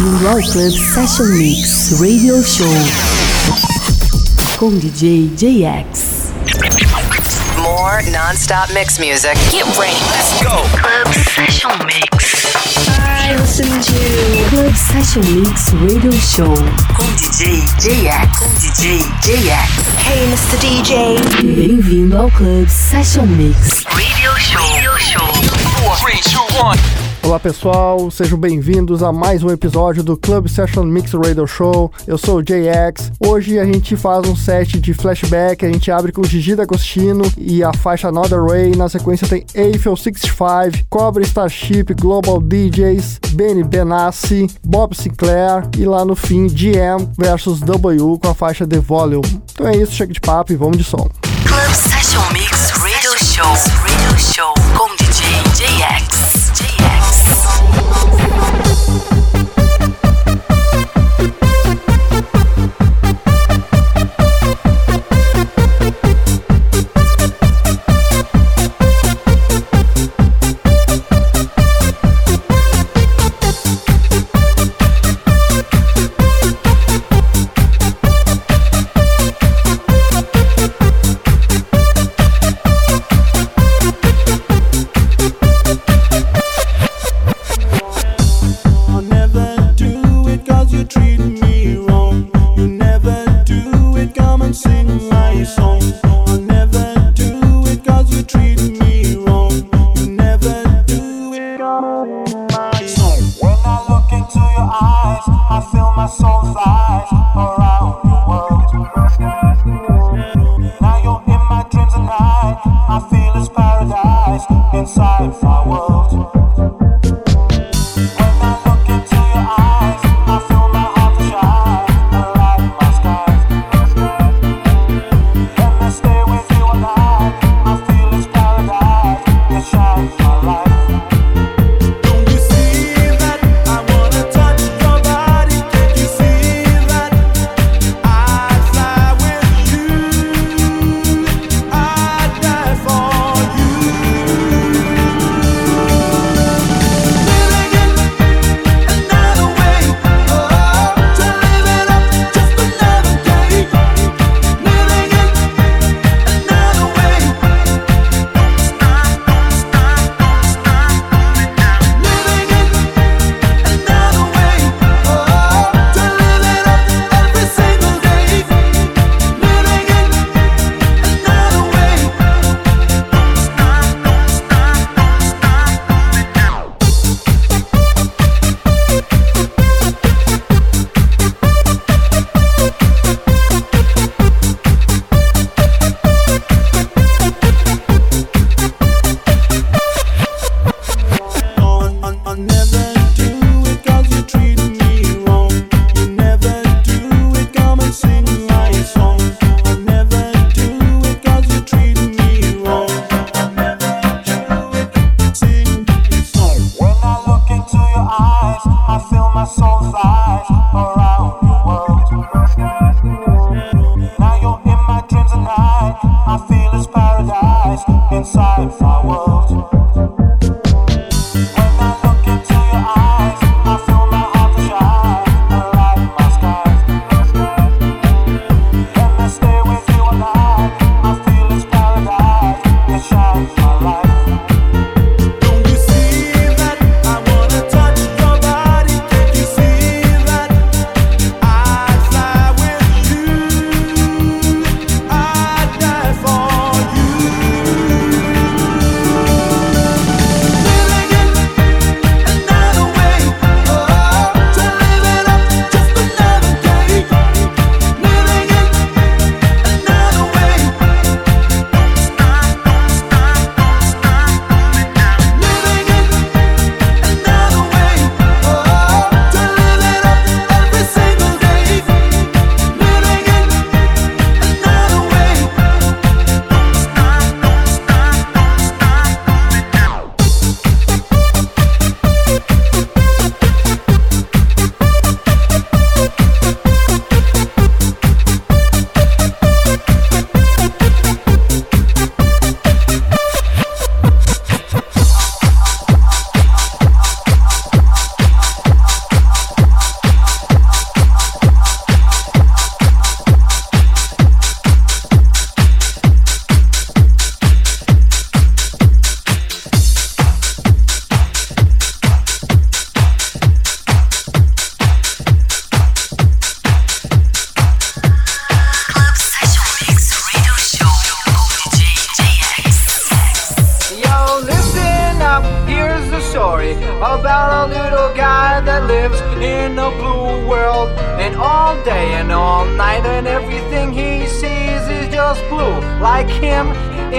Bem-vindo ao Club Session Mix Radio Show com DJ JX. More non-stop mix music. Get ready. Let's go. Club Session Mix. I listen to Club Session Mix Radio Show com DJ JX. Com DJ JX. Hey, Mr. DJ. Bem-vindo ao Club Session Mix Radio Show. Radio Show. Four, three, two, one. Olá pessoal, sejam bem-vindos a mais um episódio do Club Session Mix Radio Show. Eu sou o JX. Hoje a gente faz um set de flashback. A gente abre com Gigi D'Agostino e a faixa Another Way. Na sequência tem Eiffel 65, Cobra Starship, Global DJs, Benny Benassi, Bob Sinclair e lá no fim GM versus W com a faixa The Volume. Então é isso, chega de papo e vamos de som. Club Session Mix Radio Show. Radio Show com DJ JX. Paradise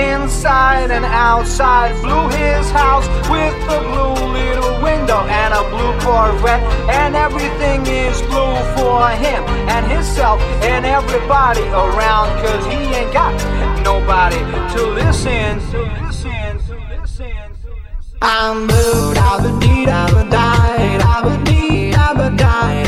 inside and outside. Blue his house with a blue little window and a blue Corvette. And everything is blue for him and himself and everybody around. Cause he ain't got nobody to listen I'm blue, I'm a need, I'm a die, I'm a need, I'm a die.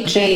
legge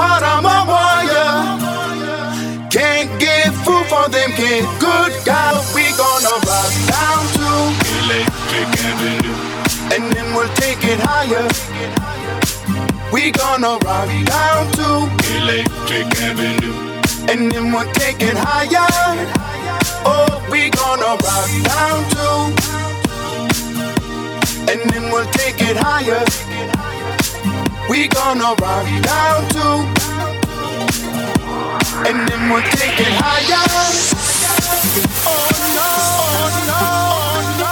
heart, I'm a warrior. Can't get food for them kids. Good God, we gonna rock down to Electric Avenue. And then we'll take it higher. We gonna rock down to Electric Avenue. And then we'll take it higher. Oh, we gonna rock down to, and then we'll take it higher. We gonna rock down to, and then we'll take it higher. Oh no, oh no, oh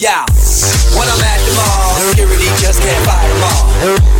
Yeah, when I'm at the mall, security just can't fight them all.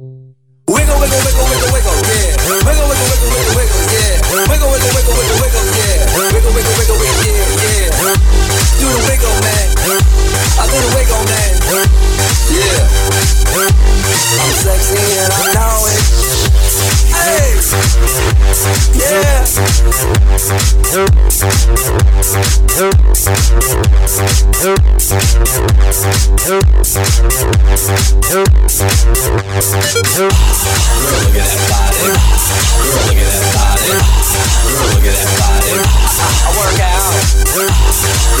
Wiggle, wiggle, wiggle, wiggle, wiggle, yeah. Wiggle, wiggle, wiggle, wiggle, wiggle, yeah. Wiggle, wiggle, wiggle, wiggle, wiggle, yeah. Wiggle, wiggle, wiggle, wiggle, yeah. Do the wiggle, man. I do the wiggle, man. Yeah. I'm sexy and I know it. Hey. Yeah. Look at that body. Look at that body. Look at that body. I work out.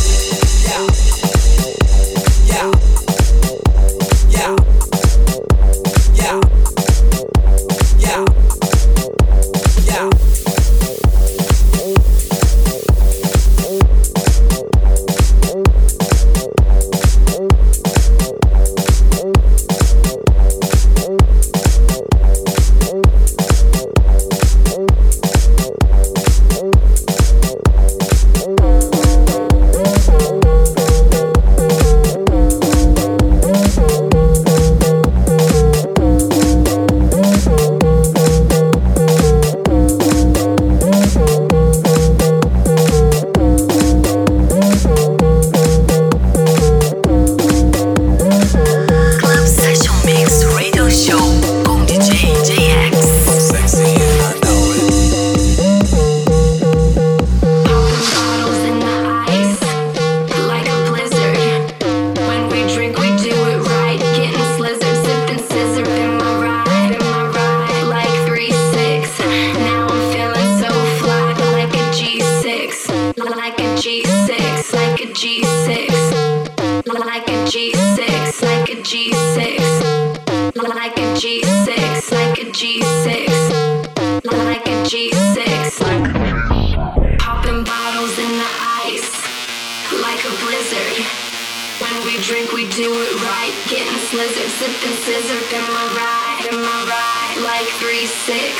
G6, like a G6, like a G6, like a G6, like a G6, like. Popping bottles in the ice, like a blizzard. When we drink, we do it right. Getting slizzard, sipping sizzurp in my ride, in my ride, like three six.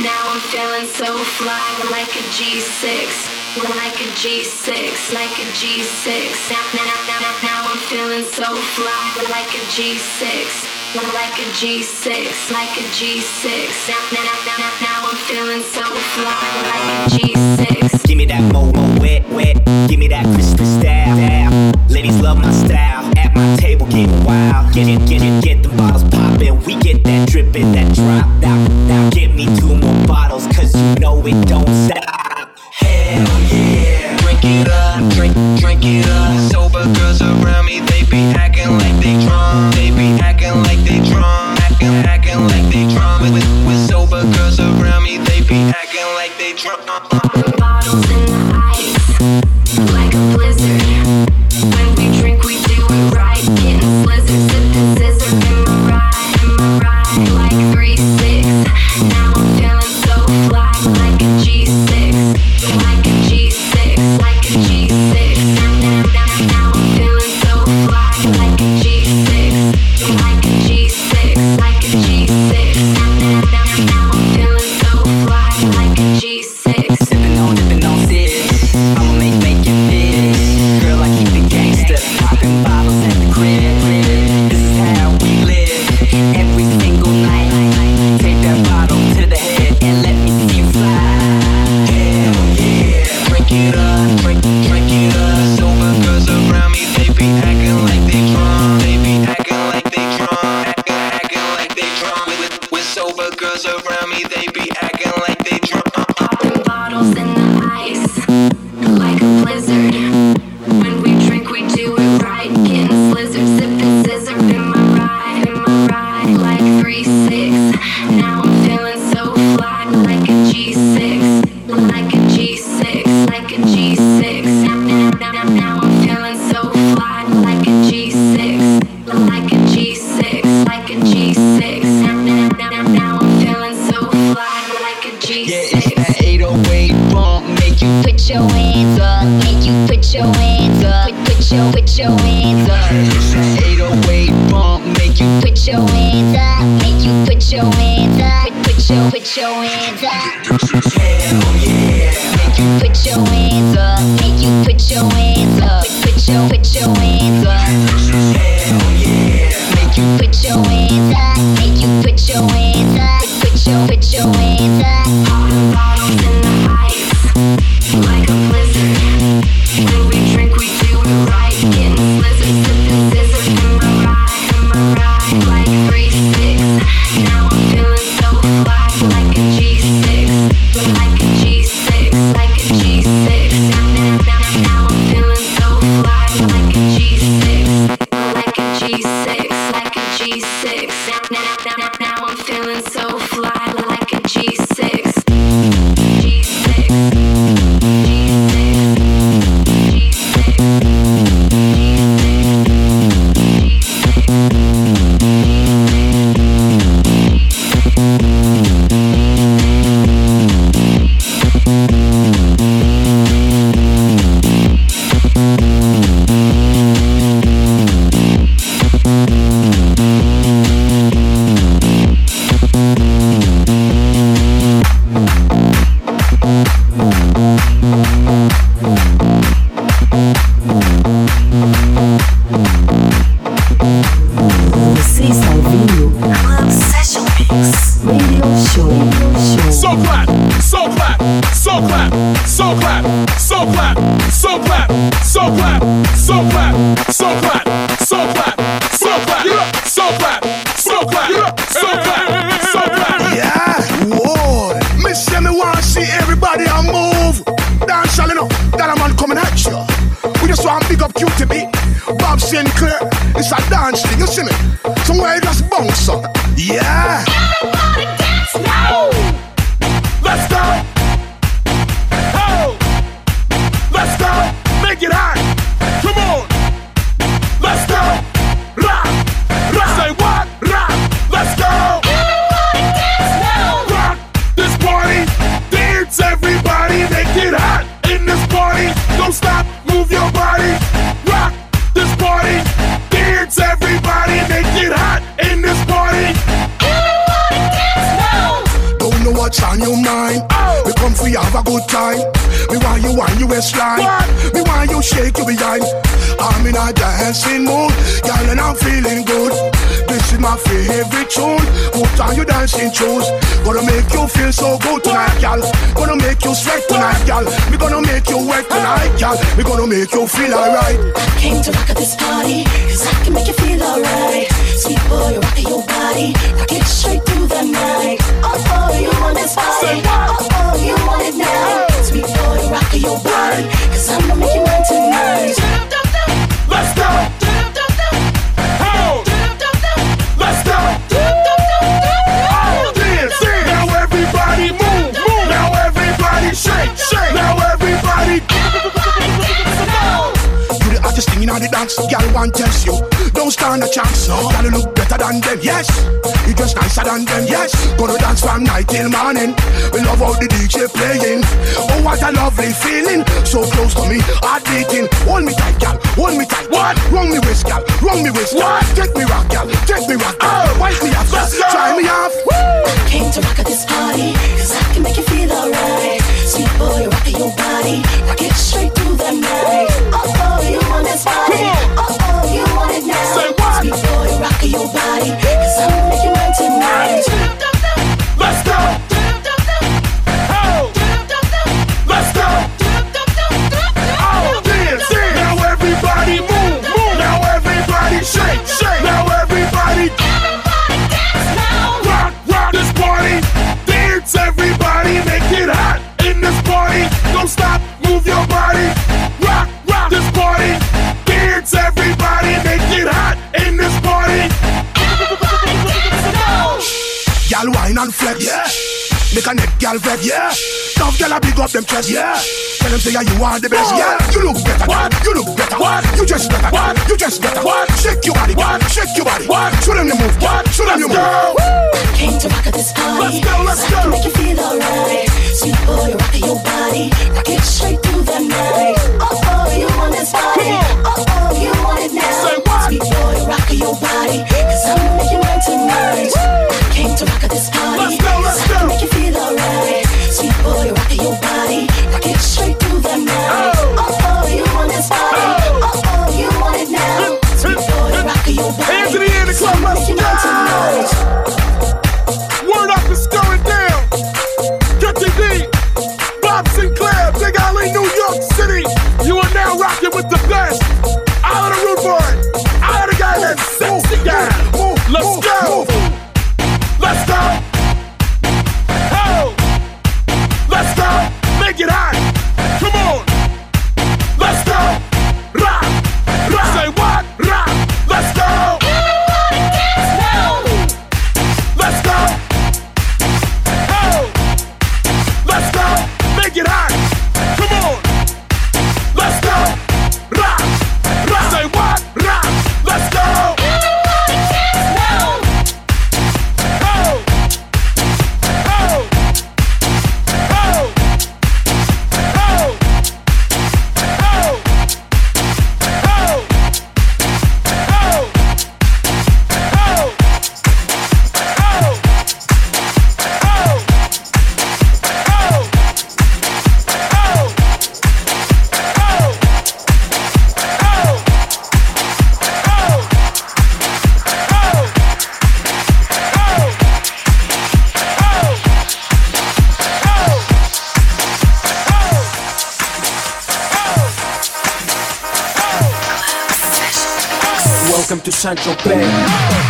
Now I'm feeling so fly, like a G6, like a G6, like a G6. Now, now, now, now, now feeling so fly like a G6, like a G6, like a G6. Now, now, now, now, now I'm feeling so fly like a G6. Give me that mo mo wet wet, give me that Christmas style. Ladies love my style. At my table get wild, get it, get it, get the bottles poppin'. We get that drippin', that drop. Now, now get me two more bottles, cause you know it don't stop. Hell yeah it up, drink, drink it up. Sober girls around me, they be acting like they drunk. They be acting like they drunk, acting, acting like they drunk. With, with sober girls around me, they be acting like they drunk. to rock at this party, cause I can make you feel alright. Sweet boy, rock your body, rock it straight and test you. Don't stand a chance. No. Gotta look better than them. Yes. You just nicer than them. Yes. Gonna dance from night till morning. We love how the DJ playing. Oh, what a lovely feeling. So close to me, heart beating. Hold me tight, gal. Hold me tight. What? Wrong me waist, gal. Wrong me waist. What? Take me rock, gal. Take me rock. Oh. Wipe me off. Let's. Try me off. I came to rock at this party, cause I can make you feel alright. Sweet boy, rockin' your body, rock it straight through the night. Oh, oh, you want this body? Oh, oh, you want it now? Say what? Sweet boy, rockin' your body, cause I'm making mine tonight. Let's go. Stop, move your body. Rock, rock this party. Dance, everybody. Make it hot in this party. Gal wine and flex. Yeah. Make a neck gal vex. Yeah. Tough gal a big up them chest. Yeah. Tell them say yeah, you are the best. What? Yeah. You look better. What? You look better. What? You just better. What? You just better. What? Shake your body. What? Shake your body. What? Show them you move. What? Show them you Let's move. go. Came to rock at this party, Let's go, let's cause I can go. make you feel alright. Sweet boy, behind your.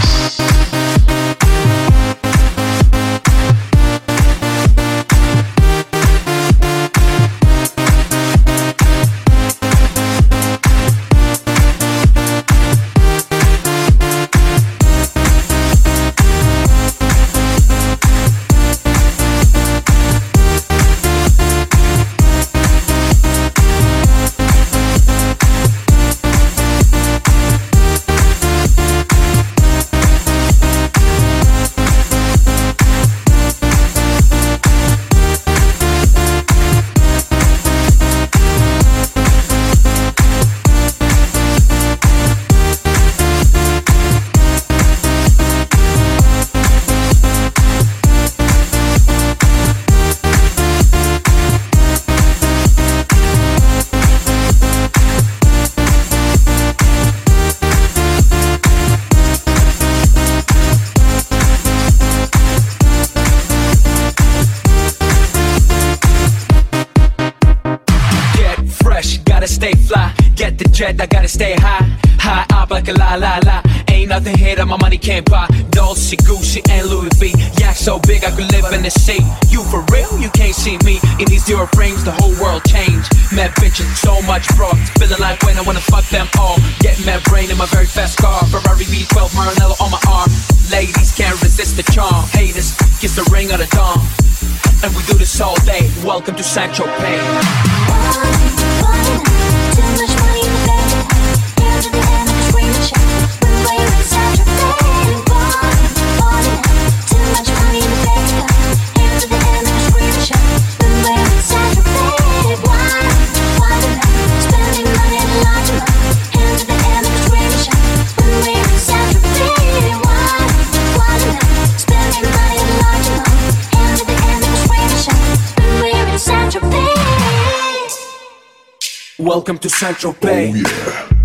Welcome to Central Bay. We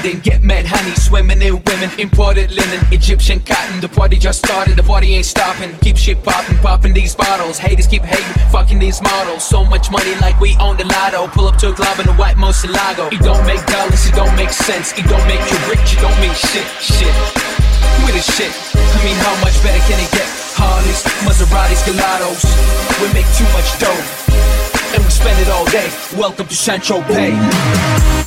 spending. Get mad honey, swimming in women. Imported linen, Egyptian cotton. The party just started, the party ain't stopping. Keep shit popping, popping these bottles. Haters keep hating, fucking these models. So much money like we own the lotto. Pull up to a club in a white Murciélago. It don't make dollars, it don't make sense. It don't make you rich, it don't mean shit, shit. With the shit, I mean how much better can it get? Harleys, Maseratis, Gallardos. We make too much dough, and we spend it all day. Welcome to Central Bay.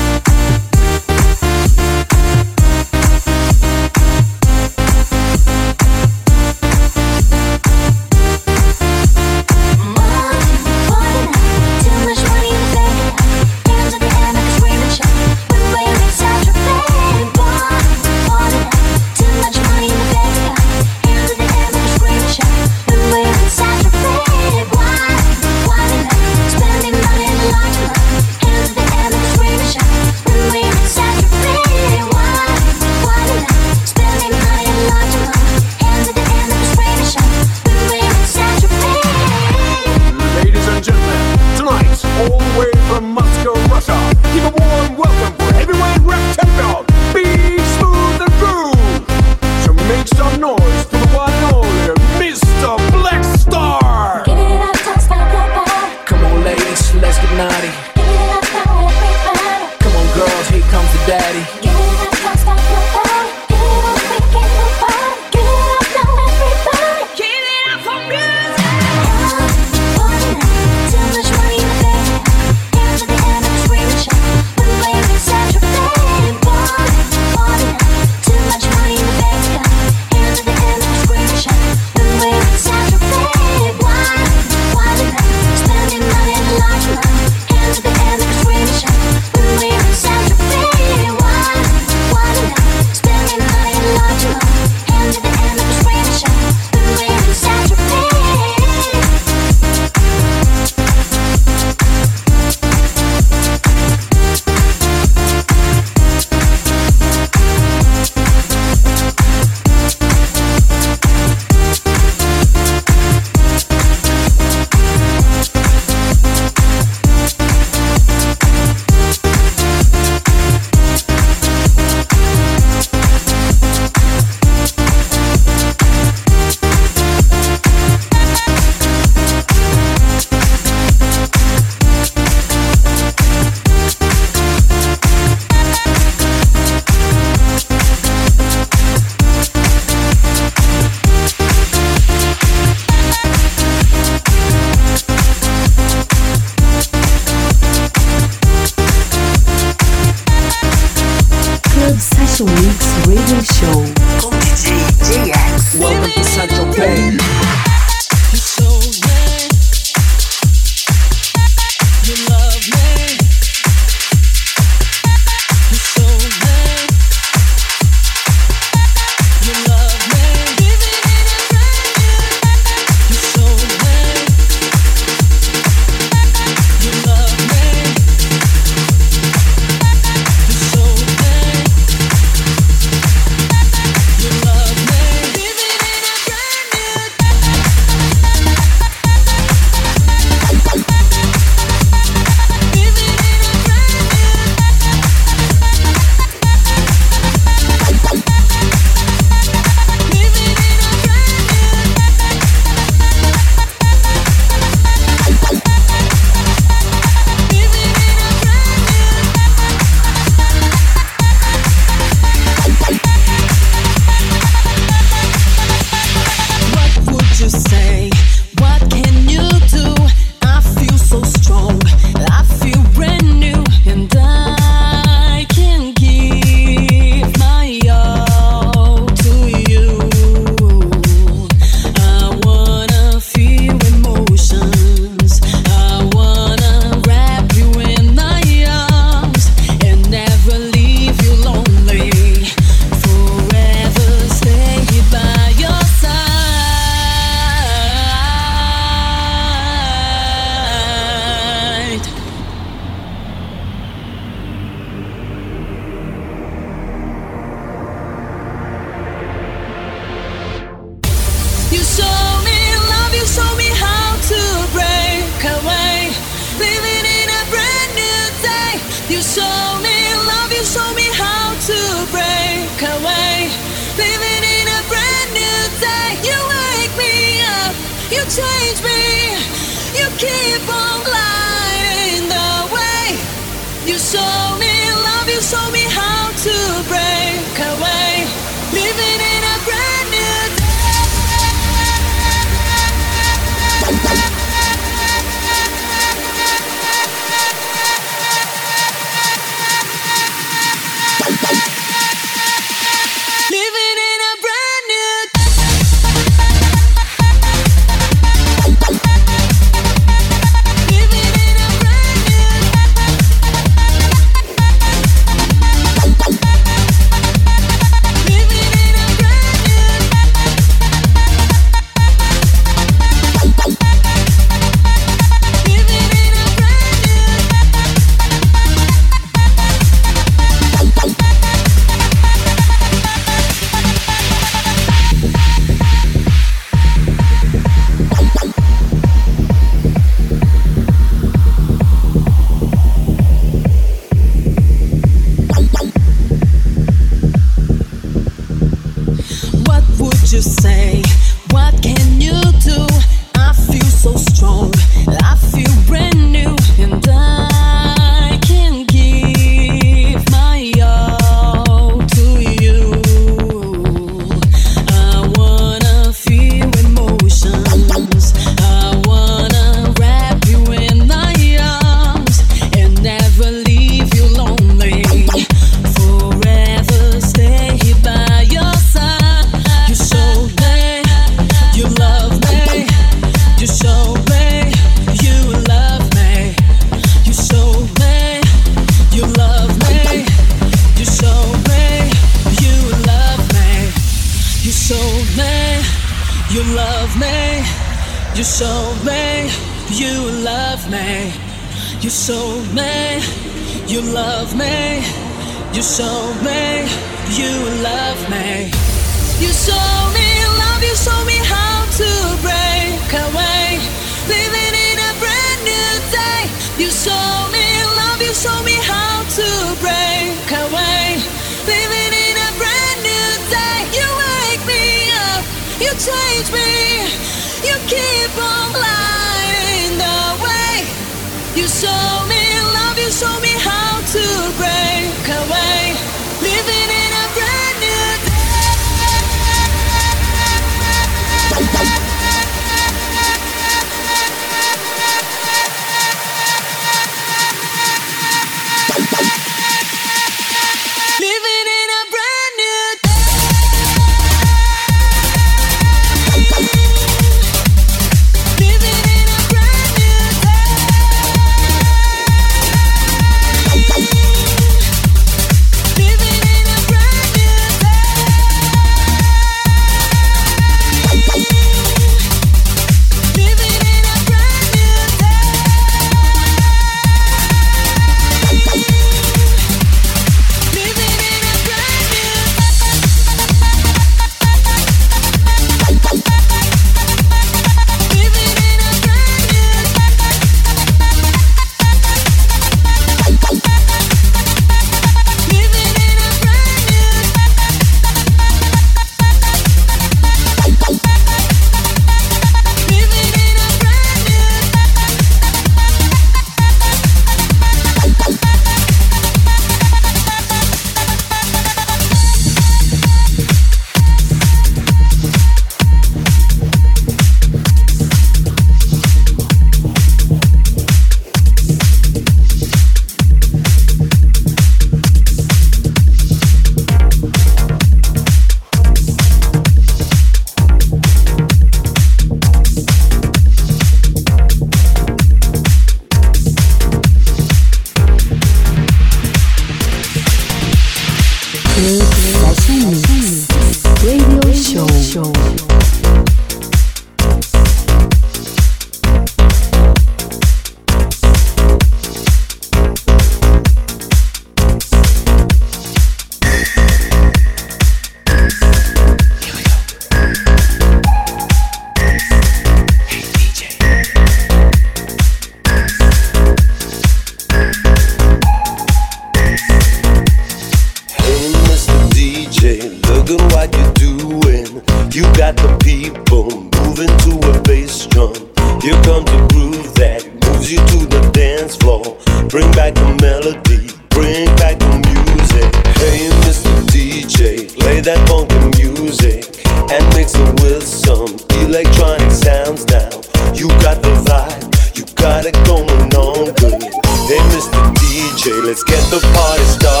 groove that moves you to the dance floor. Bring back the melody, bring back the music. Hey, Mr. DJ, play that funky music and mix it with some electronic sounds now. You got the vibe, you got it going on good. Hey, Mr. DJ, let's get the party started.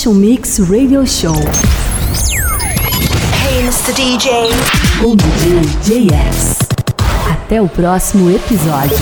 Session Mix Radio Show. Hey, Mr. DJ. Bom dia, JS. Até o próximo episódio.